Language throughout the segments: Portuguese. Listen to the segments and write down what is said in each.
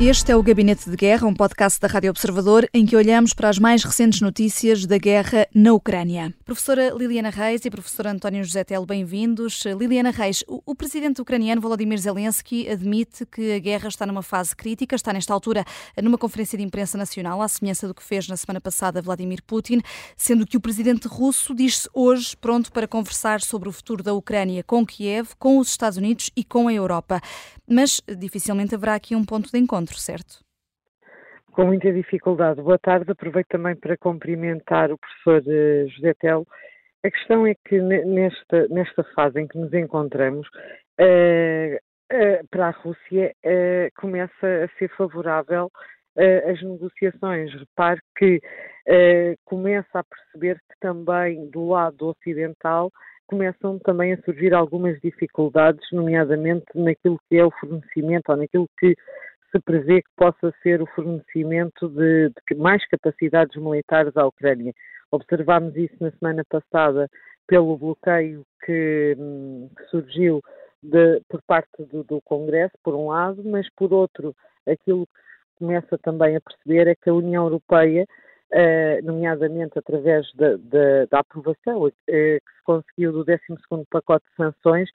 Este é o Gabinete de Guerra, um podcast da Rádio Observador em que olhamos para as mais recentes notícias da guerra na Ucrânia. Professora Liliana Reis e professor António José Telo, bem-vindos. Liliana Reis, o presidente ucraniano Volodymyr Zelensky admite que a guerra está numa fase crítica, está nesta altura numa conferência de imprensa nacional, à semelhança do que fez na semana passada Vladimir Putin, sendo que o presidente russo diz-se hoje pronto para conversar sobre o futuro da Ucrânia com Kiev, com os Estados Unidos e com a Europa. Mas dificilmente haverá aqui um ponto de encontro certo? Com muita dificuldade. Boa tarde. Aproveito também para cumprimentar o professor eh, José Telo. A questão é que nesta, nesta fase em que nos encontramos, uh, uh, para a Rússia uh, começa a ser favorável as negociações. Repare que começa a perceber que também do lado ocidental começam também a surgir algumas dificuldades, nomeadamente naquilo que é o fornecimento ou naquilo que se prevê que possa ser o fornecimento de, de mais capacidades militares à Ucrânia. Observámos isso na semana passada pelo bloqueio que, hum, que surgiu de, por parte do, do, Congresso, por um lado, mas por outro, aquilo que se começa também a perceber é que a União Europeia, eh, nomeadamente através da, da, da aprovação eh, que se conseguiu do 12º pacote de sanções,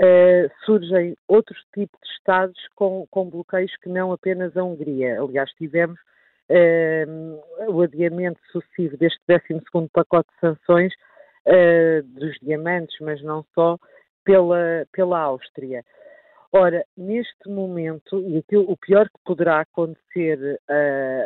Uh, surgem outros tipos de Estados com, com, bloqueios que não apenas a Hungria. Aliás, tivemos uh, o adiamento sucessivo deste 12 pacote de sanções uh, dos diamantes, mas não só, pela, pela Áustria. Ora, neste momento, e aquilo, o pior que poderá acontecer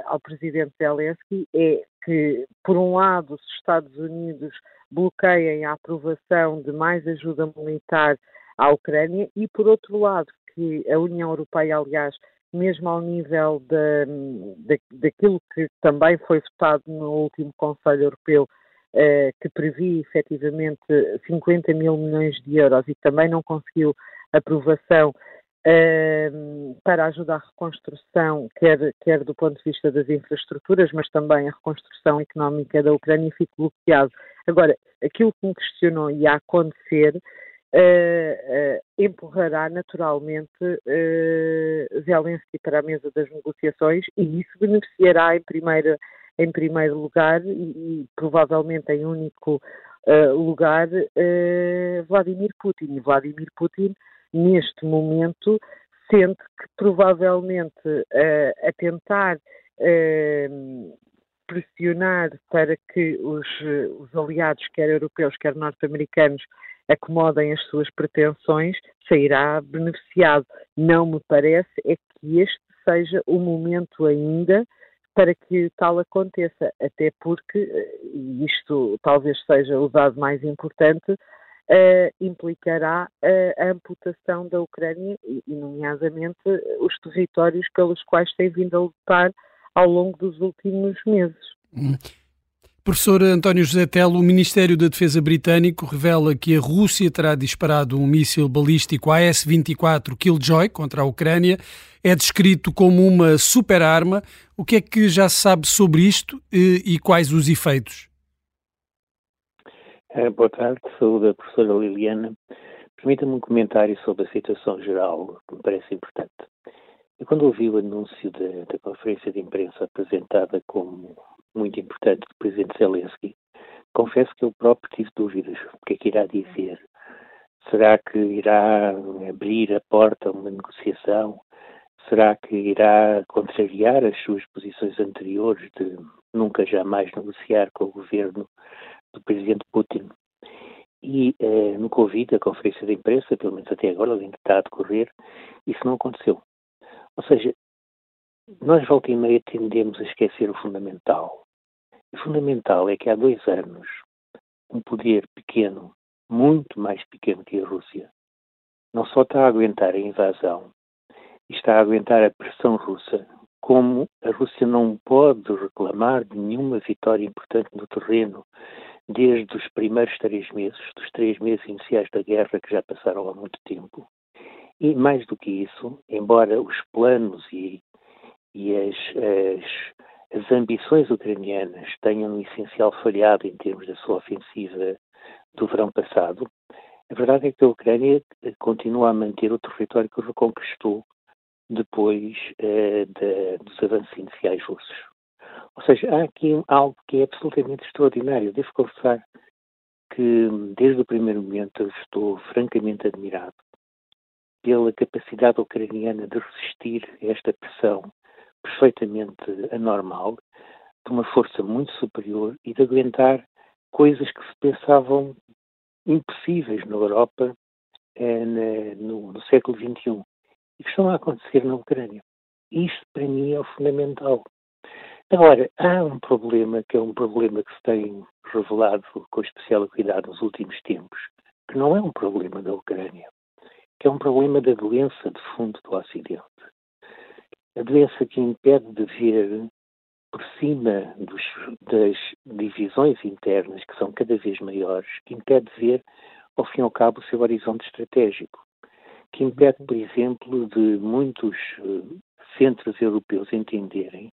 ao presidente Zelensky é que, por um lado, os Estados Unidos bloqueiem a aprovação de mais ajuda militar à Ucrânia e, por outro lado, que a União Europeia, aliás, mesmo ao nível de, daquilo que também foi votado no último Conselho Europeu, eh, que previa efetivamente 50 mil milhões de euros e também não conseguiu aprovação eh, para ajudar a reconstrução, quer, quer do ponto de vista das infraestruturas, mas também a reconstrução económica da Ucrânia, fica bloqueado. Agora, aquilo que me questionou e a acontecer uh, empurrará naturalmente uh, Zelensky para a mesa das negociações e isso beneficiará em primeiro, em primeiro lugar e, e provavelmente em único lugar Vladimir Putin. E Vladimir Putin, neste momento, sente que provavelmente a tentar pressionar para que os, os aliados, quer europeus, quer norte-americanos, acomodem as suas pretensões, sairá beneficiado. Não me parece é que este seja o momento ainda para que tal aconteça, até porque, e isto talvez seja o dado mais importante, uh, implicará a amputação da Ucrânia, e, nomeadamente os territórios pelos quais tem vindo a lutar ao longo dos últimos meses. Hum. Professor António José Telo, o Ministério da Defesa britânico revela que a Rússia terá disparado um míssil balístico AS-24 Killjoy contra a Ucrânia. É descrito como uma super-arma. O que é que já se sabe sobre isto e, e quais os efeitos? É, boa tarde, saúde a professora Liliana. Permita-me um comentário sobre a situação geral que me parece importante. Eu, quando ouvi o anúncio da conferência de imprensa apresentada como muito importante do presidente Zelensky, confesso que eu próprio tive dúvidas. O que é que irá dizer? Será que irá abrir a porta a uma negociação? Será que irá contrariar as suas posições anteriores de nunca jamais negociar com o governo do presidente Putin? E eh, no Covid, a conferência de imprensa, pelo menos até agora, ainda está a decorrer, isso não aconteceu. Ou seja, nós volta e meia tendemos a esquecer o fundamental. O fundamental é que há dois anos, um poder pequeno, muito mais pequeno que a Rússia, não só está a aguentar a invasão, está a aguentar a pressão russa, como a Rússia não pode reclamar de nenhuma vitória importante no terreno desde os primeiros três meses, dos três meses iniciais da guerra que já passaram há muito tempo. E mais do que isso, embora os planos e, e as, as as ambições ucranianas tenham no essencial falhado em termos da sua ofensiva do verão passado, a verdade é que a Ucrânia continua a manter o território que reconquistou depois uh, de, dos avanços iniciais russos. Ou seja, há aqui algo que é absolutamente extraordinário. Devo confessar que, desde o primeiro momento, eu estou francamente admirado pela capacidade ucraniana de resistir a esta pressão perfeitamente anormal, de uma força muito superior e de aguentar coisas que se pensavam impossíveis na Europa eh, no, no, século XXI e que estão a acontecer na Ucrânia. Isto, para mim, é o fundamental. Agora, há um problema que é um problema que se tem revelado com especial cuidado nos últimos tempos, que não é um problema da Ucrânia, que é um problema da doença de fundo do Ocidente. A doença que impede de ver por cima dos, das divisões internas, que são cada vez maiores, que impede de ver, ao fim e ao cabo, o seu horizonte estratégico, que impede, por exemplo, de muitos uh, centros europeus entenderem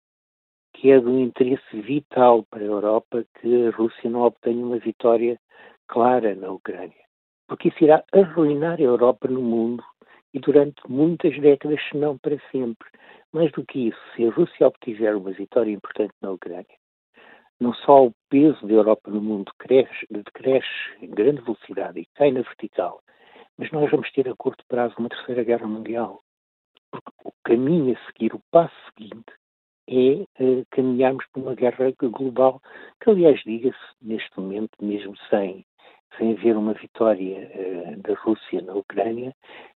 que é do interesse vital para a Europa que a Rússia não obtenha uma vitória clara na Ucrânia. Porque isso irá arruinar a Europa no mundo e durante muitas décadas, se não para sempre. Mais do que isso, se a Rússia obtiver uma vitória importante na Ucrânia, não só o peso da Europa no mundo cresce, cresce em grande velocidade e cai na vertical, mas nós vamos ter a curto prazo uma terceira guerra mundial. Porque o caminho a seguir, o passo seguinte, é uh, caminharmos para uma guerra global, que aliás diga-se, neste momento, mesmo sem, sem haver uma vitória uh, da Rússia na Ucrânia,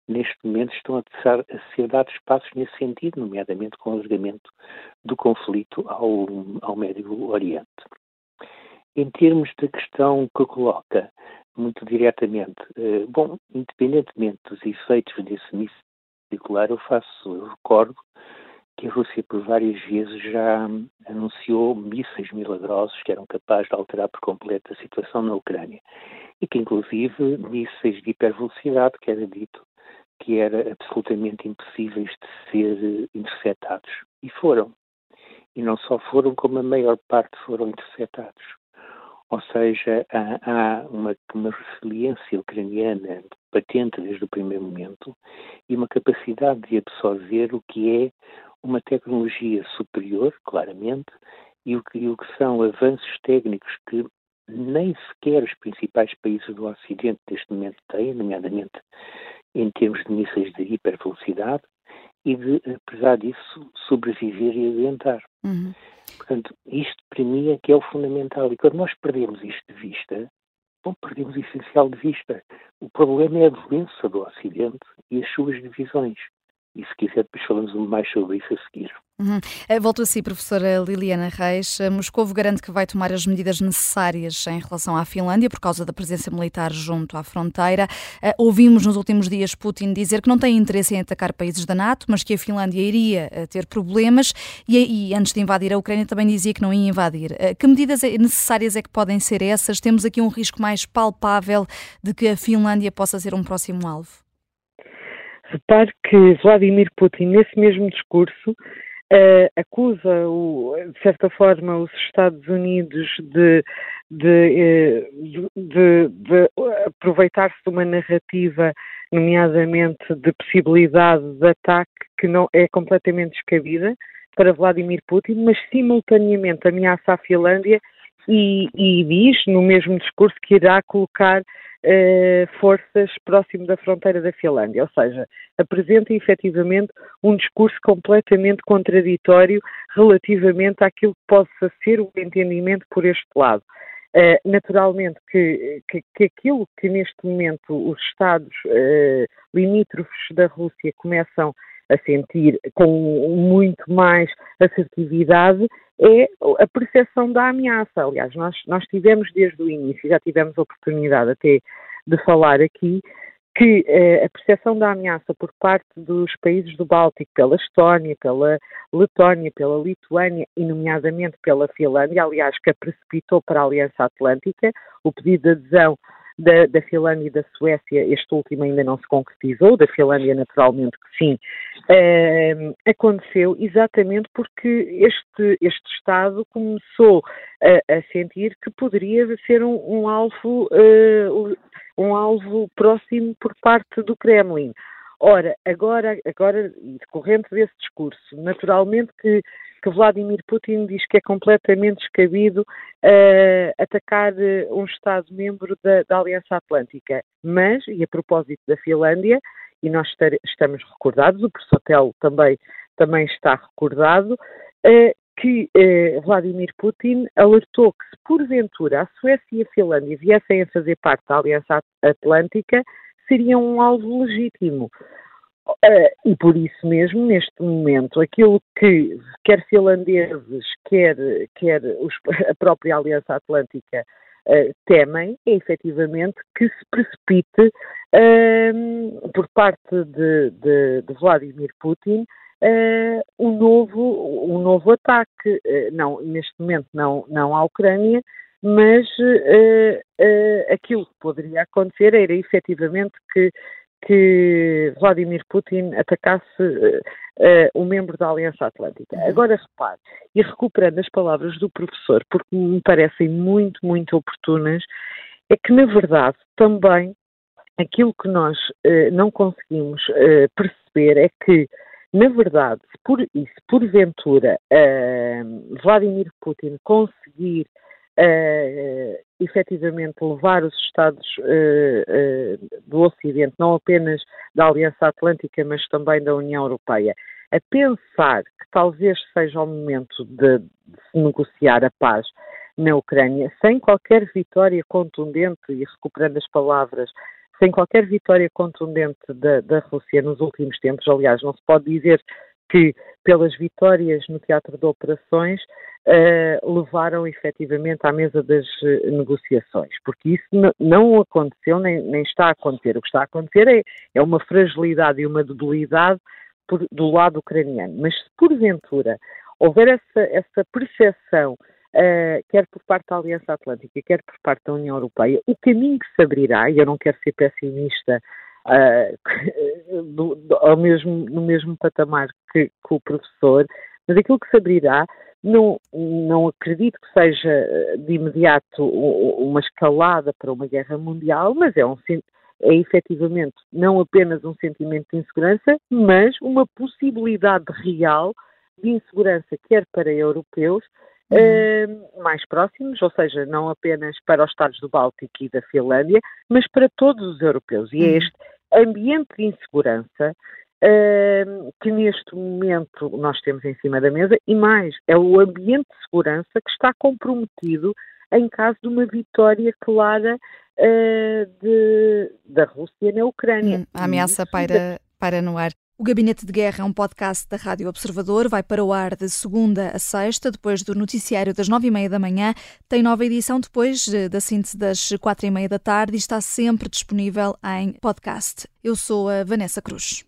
neste momento estão a, a, ser dados passos nesse sentido, nomeadamente com o alargamento do conflito ao, ao Médio Oriente. Em termos da questão que coloca, muito diretamente, uh, bom, independentemente dos efeitos desse míssil particular, eu faço, eu recordo que a Rússia por várias vezes já anunciou mísseis milagrosos que eram capazes de alterar por completo a situação na Ucrânia e que inclusive mísseis de hipervelocidade, que era dito que era absolutamente impossíveis de ser interceptados. E foram. E não só foram, como a maior parte foram interceptados. Ou seja, há, há uma, uma resiliência ucraniana patente desde o primeiro momento e uma capacidade de absorver o que é uma tecnologia superior, claramente, e o que, e o que são avanços técnicos que nem sequer os principais países do Ocidente neste momento têm, nomeadamente em termos de mísseis de hipervelocidade, e de, apesar disso, sobreviver e aguentar. Uhum. Portanto, isto para mim é que é o fundamental. E quando nós perdemos isto de vista, bom, perdemos o essencial de vista. O problema é a doença do Ocidente e as suas divisões. E se quiser, depois falamos mais sobre isso a seguir. Uhum. Eh, volto a si, professora Liliana Reis. Eh, Moscovo garante que vai tomar as medidas necessárias em relação à Finlândia por causa da presença militar junto à fronteira. Eh, ouvimos nos últimos dias Putin dizer que não tem interesse em atacar países da NATO, mas que a Finlândia iria ter problemas e, e antes de invadir a Ucrânia também dizia que não ia invadir. Que medidas é, necessárias é que podem ser essas? Temos aqui um risco mais palpável de que a Finlândia possa ser um próximo alvo? Repare que Vladimir Putin, nesse mesmo discurso, uh, acusa, o, de certa forma, os Estados Unidos de, de, eh, de, de aproveitar-se de uma narrativa, nomeadamente de possibilidade de ataque, que não é completamente descabida para Vladimir Putin, mas simultaneamente ameaça a Finlândia e, e diz, no mesmo discurso, que irá colocar eh, forças próximo da fronteira da Finlândia, ou seja, apresenta efetivamente um discurso completamente contraditório relativamente àquilo que possa ser o entendimento por este lado. Uh, naturalmente que, que, que, aquilo que neste momento os Estados uh, limítrofes da Rússia começam a sentir com muito mais assertividade é a percepção da ameaça. Aliás, nós, nós tivemos desde o início, já tivemos a oportunidade até de falar aqui, que eh, a percepção da ameaça por parte dos países do Báltico, pela Estónia, pela Letónia, pela Lituânia e, nomeadamente, pela Finlândia, aliás, que a precipitou para a Aliança Atlântica, o pedido de adesão da, da, Finlândia e da Suécia, este último ainda não se concretizou, da Finlândia naturalmente que sim, uh, aconteceu exatamente porque este, este Estado começou a, a sentir que poderia ser um, um alvo, uh, um alvo próximo por parte do Kremlin. ora, agora, agora, decorrente desse discurso, naturalmente que que Vladimir Putin diz que é completamente descabido uh, atacar uh, um Estado-membro da, da, Aliança Atlântica. Mas, e a propósito da Finlândia, e nós estamos recordados, o professor também, também está recordado, uh, que Vladimir Putin alertou que se porventura a Suécia e a Finlândia viessem a fazer parte da Aliança Atlântica, seriam um alvo legítimo. Uh, e por isso mesmo, neste momento, aquilo que quer finlandeses, quer, quer os, a própria Aliança Atlântica uh, temem, é efetivamente que se precipite uh, por parte de, de, de Vladimir Putin um, novo, um novo ataque, não, neste momento não, não à Ucrânia, mas aquilo que poderia acontecer era efetivamente que que Vladimir Putin atacasse uh, uh, um membro da Aliança Atlântica. Uhum. Agora repare, e recuperando as palavras do professor, porque me parecem muito, muito oportunas, é que na verdade também aquilo que nós uh, não conseguimos perceber é que na verdade, se por, e se porventura Vladimir Putin conseguir uh, efetivamente levar os Estados uh, uh, do Ocidente, não apenas da Aliança Atlântica, mas também da União Europeia, a pensar que talvez seja o momento de, de se negociar a paz na Ucrânia, sem qualquer vitória contundente, e recuperando as palavras, sem qualquer vitória contundente da, da Rússia nos últimos tempos, aliás, não se pode dizer que pelas vitórias no teatro de operações uh, levaram efetivamente à mesa das uh, negociações, porque isso não aconteceu nem, nem, está a acontecer. O que está a acontecer é, é uma fragilidade e uma debilidade por, do lado ucraniano. Mas se porventura houver essa, essa percepção Uh, quer por parte da Aliança Atlântica, quer por parte da União Europeia, o caminho que se abrirá, e eu não quero ser pessimista uh, do, do, ao mesmo, no mesmo patamar que, que, o professor, mas aquilo que se abrirá, não, não acredito que seja eh, de imediato uma escalada para uma guerra mundial, mas é um é efetivamente não apenas um sentimento de insegurança, mas uma possibilidade real de insegurança, quer para europeus uh, mais próximos, ou seja, não apenas para os Estados do Báltico e da Finlândia, mas para todos os europeus. E é uhum. este ambiente de insegurança uh, que neste momento nós temos em cima da mesa, e mais, é o ambiente de segurança que está comprometido em caso de uma vitória clara uh, de, da Rússia na Ucrânia. Hum, a ameaça paira, paira no ar. O Gabinete de Guerra é um podcast da Rádio Observador. Vai para o ar de segunda a sexta, depois do noticiário das nove e meia da manhã. Tem nova edição depois eh, da síntese das quatro e meia da tarde e está sempre disponível em podcast. Eu sou a Vanessa Cruz.